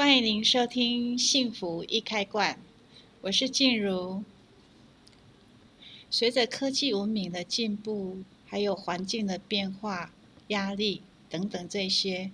欢迎您收听《幸福一开罐》，我是静茹。随着科技文明的进步，还有环境的变化、压力等等这些，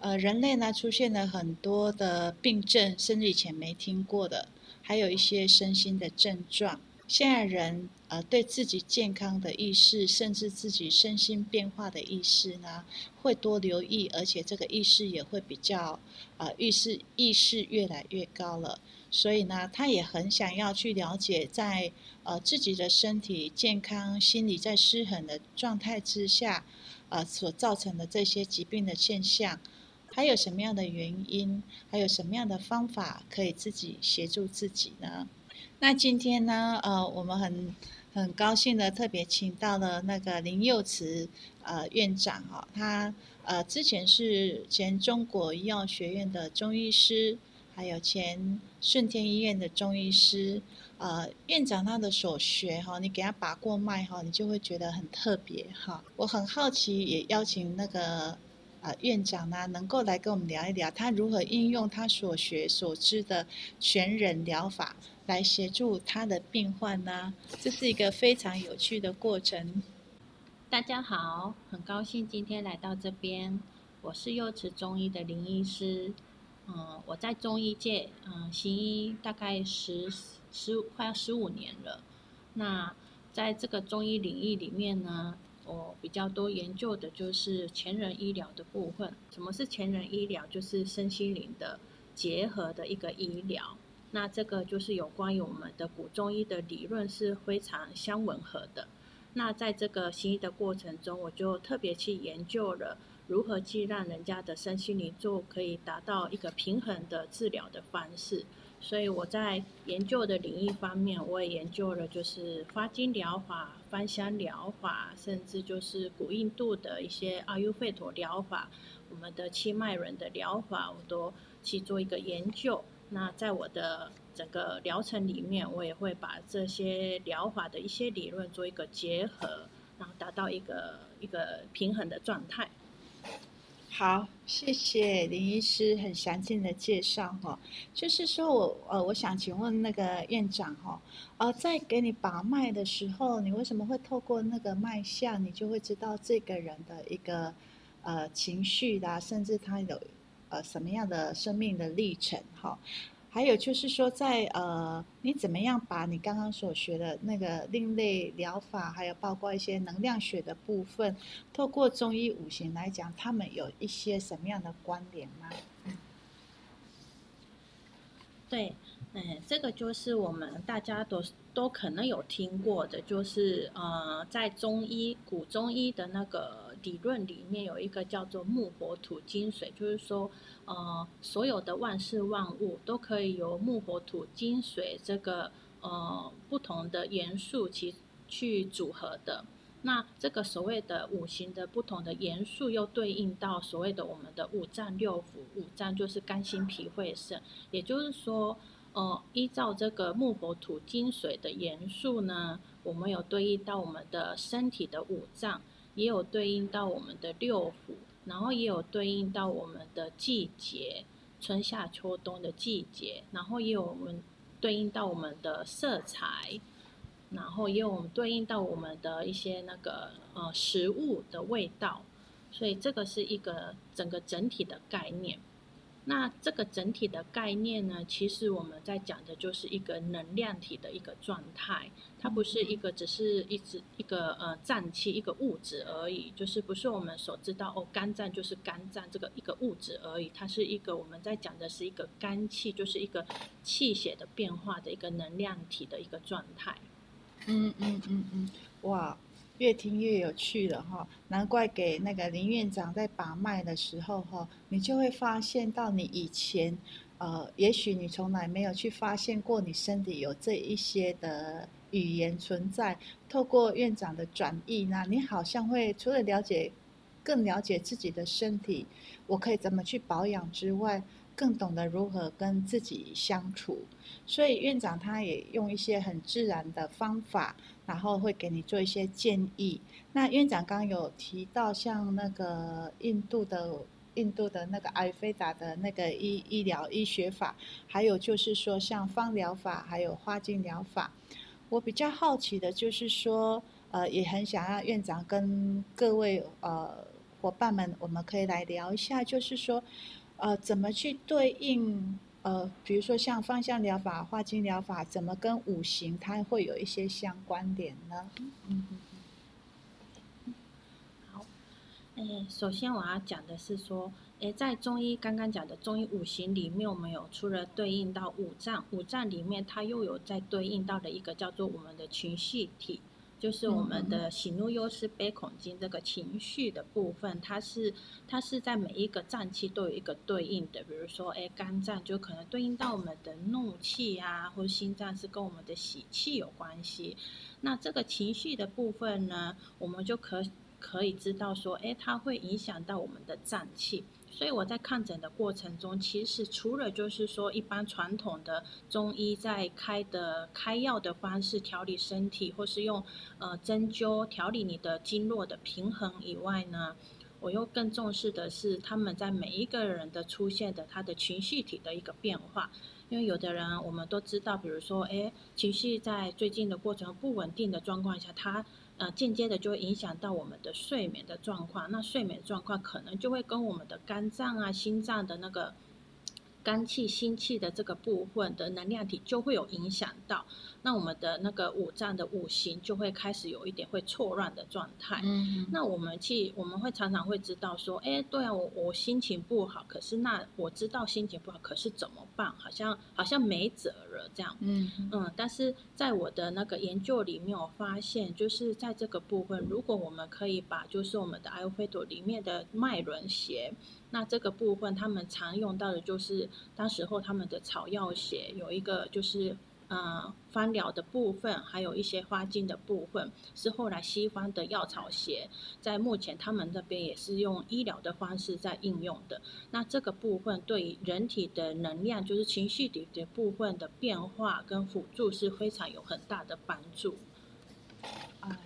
呃，人类呢出现了很多的病症，甚至以前没听过的，还有一些身心的症状。现在人呃对自己健康的意识，甚至自己身心变化的意识呢，会多留意，而且这个意识也会比较呃意识意识越来越高了。所以呢，他也很想要去了解在，在呃自己的身体健康、心理在失衡的状态之下，呃所造成的这些疾病的现象，还有什么样的原因，还有什么样的方法可以自己协助自己呢？那今天呢，呃，我们很很高兴的特别请到了那个林佑慈呃院长、哦，他呃之前是前中国医药学院的中医师，还有前顺天医院的中医师，呃，院长他的所学哈、你给他把过脉哈，你就会觉得很特别哈。我很好奇，也邀请那个呃院长呢，能够来跟我们聊一聊，他如何应用他所学所知的全人疗法。来协助他的病患呢，这是一个非常有趣的过程。大家好，很高兴今天来到这边。我是幼慈中医的林医师。嗯，我在中医界，嗯，行医大概十十快要十五年了。那在这个中医领域里面呢，我比较多研究的就是全人医疗的部分。什么是全人医疗？就是身心灵的结合的一个医疗。那这个就是有关于我们的古中医的理论是非常相吻合的。那在这个行医的过程中，我就特别去研究了如何去让人家的身心灵就可以达到一个平衡的治疗的方式。所以我在研究的领域方面，我也研究了就是花精疗法、芳香疗法，甚至就是古印度的一些阿育吠陀疗法，我们的七脉轮的疗法，我都去做一个研究。那在我的整个疗程里面，我也会把这些疗法的一些理论做一个结合，然后达到一个一个平衡的状态。好，谢谢林医师很详尽的介绍哈。就是说我呃，我想请问那个院长哈，呃，在给你把脉的时候，你为什么会透过那个脉象，你就会知道这个人的一个呃情绪啦，甚至他有。呃，什么样的生命的历程？哈，还有就是说在，呃，你怎么样把你刚刚所学的那个另类疗法，还有包括一些能量学的部分，透过中医五行来讲，他们有一些什么样的关联吗？对，嗯，这个就是我们大家都都可能有听过的，就是呃，在中医古中医的那个。理论里面有一个叫做木火土金水，就是说，呃，所有的万事万物都可以由木火土金水这个呃不同的元素去去组合的。那这个所谓的五行的不同的元素，又对应到所谓的我们的五脏六腑，五脏就是肝心脾肺肾。也就是说，呃，依照这个木火土金水的元素呢，我们有对应到我们的身体的五脏。也有对应到我们的六腑，然后也有对应到我们的季节，春夏秋冬的季节，然后也有我们对应到我们的色彩，然后也有我们对应到我们的一些那个呃食物的味道，所以这个是一个整个整体的概念。那这个整体的概念呢，其实我们在讲的就是一个能量体的一个状态，它不是一个只是一直一个呃脏器一个物质而已，就是不是我们所知道哦，肝脏就是肝脏这个一个物质而已，它是一个我们在讲的是一个肝气，就是一个气血的变化的一个能量体的一个状态。嗯嗯嗯嗯，哇。越听越有趣了哈，难怪给那个林院长在把脉的时候哈，你就会发现到你以前，呃，也许你从来没有去发现过你身体有这一些的语言存在。透过院长的转译呢，你好像会除了了解，更了解自己的身体，我可以怎么去保养之外，更懂得如何跟自己相处。所以院长他也用一些很自然的方法。然后会给你做一些建议。那院长刚有提到，像那个印度的印度的那个阿育吠陀的那个医医疗医学法，还有就是说像芳疗法，还有花精疗法。我比较好奇的就是说，呃，也很想要院长跟各位呃伙伴们，我们可以来聊一下，就是说，呃，怎么去对应呃，比如说像芳香疗法、化精疗法，怎么跟五行它会有一些相关联呢？嗯。诶，首先我要讲的是说，诶，在中医刚刚讲的中医五行里面，我们有除了对应到五脏，五脏里面它又有在对应到的一个叫做我们的情绪体，就是我们的喜怒忧思悲恐惊这个情绪的部分，它是它是在每一个脏器都有一个对应的，比如说，诶，肝脏就可能对应到我们的怒气啊，或者心脏是跟我们的喜气有关系。那这个情绪的部分呢，我们就可。可以知道说，诶，它会影响到我们的脏器，所以我在看诊的过程中，其实除了就是说一般传统的中医在开的开药的方式调理身体，或是用呃针灸调理你的经络的平衡以外呢，我又更重视的是他们在每一个人的出现的他的情绪体的一个变化，因为有的人我们都知道，比如说，诶，情绪在最近的过程不稳定的状况下，他。呃，间接的就会影响到我们的睡眠的状况，那睡眠状况可能就会跟我们的肝脏啊、心脏的那个。肝气、心气的这个部分的能量体就会有影响到，那我们的那个五脏的五行就会开始有一点会错乱的状态。嗯，那我们去我们会常常会知道说，哎，对啊，我我心情不好，可是那我知道心情不好，可是怎么办？好像好像没辙了这样。嗯嗯，但是在我的那个研究里面，我发现就是在这个部分，如果我们可以把就是我们的阿育吠陀里面的脉轮穴。那这个部分，他们常用到的就是当时候他们的草药穴有一个就是呃芳疗的部分，还有一些花精的部分，是后来西方的药草穴，在目前他们那边也是用医疗的方式在应用的。那这个部分对于人体的能量，就是情绪体的部分的变化跟辅助是非常有很大的帮助。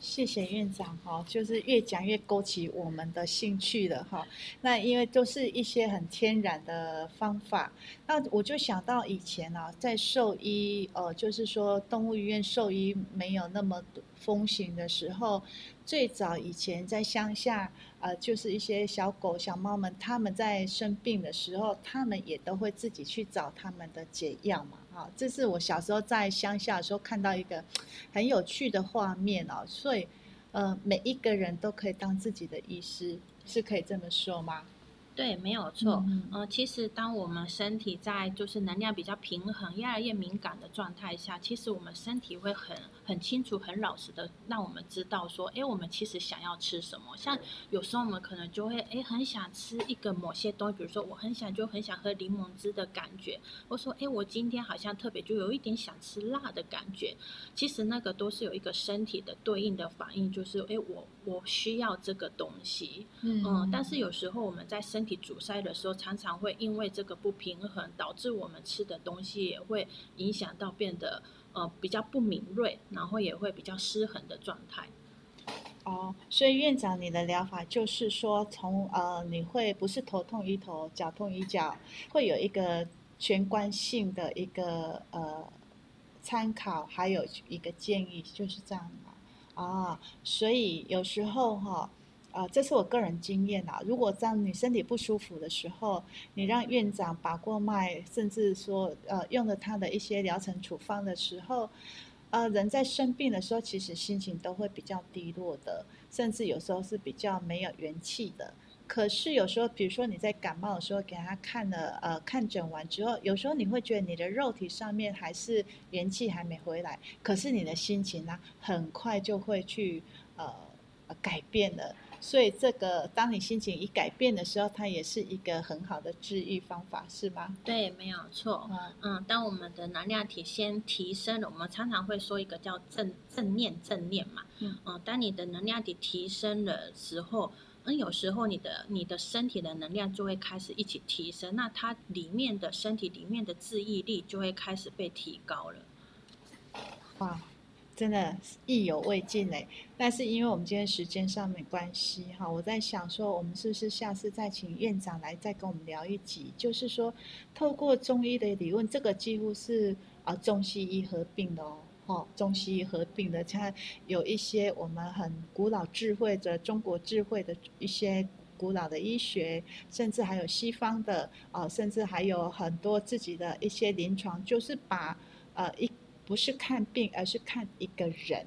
谢谢院长哈，就是越讲越勾起我们的兴趣了哈。那因为都是一些很天然的方法，那我就想到以前啊，在兽医，呃，就是说动物医院兽医没有那么多风行的时候，最早以前在乡下，呃，就是一些小狗、小猫们，他们在生病的时候，他们也都会自己去找他们的解药嘛。啊，这是我小时候在乡下的时候看到一个很有趣的画面哦，所以，呃，每一个人都可以当自己的医师，是可以这么说吗？对，没有错。嗯，呃，其实当我们身体在就是能量比较平衡、越来越敏感的状态下，其实我们身体会很很清楚、很老实的让我们知道说，哎，我们其实想要吃什么。像有时候我们可能就会哎很想吃一个某些东西，比如说我很想就很想喝柠檬汁的感觉，我说哎我今天好像特别就有一点想吃辣的感觉。其实那个都是有一个身体的对应的反应，就是哎我我需要这个东西。嗯，嗯，但是有时候我们在身体阻塞的时候，常常会因为这个不平衡，导致我们吃的东西也会影响到变得呃比较不敏锐，然后也会比较失衡的状态。哦，所以院长，你的疗法就是说从，呃你会不是头痛医头，脚痛医脚，会有一个全观性的一个呃参考，还有一个建议，就是这样嘛。啊，所以有时候哈。呃，这是我个人经验啊。如果当你身体不舒服的时候，你让院长把过脉，甚至说呃用了他的一些疗程处方的时候，呃，人在生病的时候，其实心情都会比较低落的，甚至有时候是比较没有元气的。可是有时候，比如说你在感冒的时候给他看了呃看诊完之后，有时候你会觉得你的肉体上面还是元气还没回来，可是你的心情呢，很快就会去呃改变了。所以，这个当你心情一改变的时候，它也是一个很好的治愈方法，是吗？对，没有错。嗯，嗯，当我们的能量体先提升了，我们常常会说一个叫正正念正念嘛。嗯，嗯，当你的能量体提升的时候，嗯，有时候你的你的身体的能量就会开始一起提升，那它里面的身体里面的治愈力就会开始被提高了。哇。真的意犹未尽嘞。但是因为我们今天时间上没关系哈，我在想说，我们是不是下次再请院长来再跟我们聊一集？就是说，透过中医的理论，这个几乎是啊中西医合并的哦。哦，中西医合并的，它有一些我们很古老智慧的中国智慧的一些古老的医学，甚至还有西方的啊、甚至还有很多自己的一些临床，就是把呃一不是看病，而是看一个人。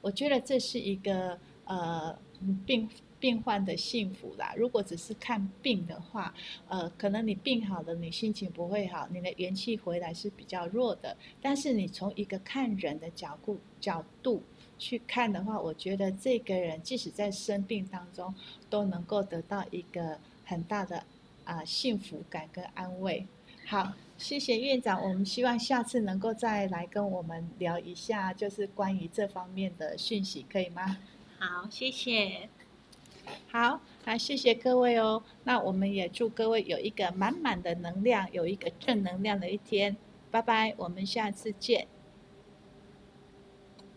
我觉得这是一个呃病。病患的幸福啦。如果只是看病的话，呃，可能你病好了，你心情不会好，你的元气回来是比较弱的。但是你从一个看人的角度角度去看的话，我觉得这个人即使在生病当中，都能够得到一个很大的啊、幸福感跟安慰。好，谢谢院长，我们希望下次能够再来跟我们聊一下，就是关于这方面的讯息，可以吗？好，谢谢。好，那谢谢各位哦。那我们也祝各位有一个满满的能量，有一个正能量的一天。拜拜，我们下次见。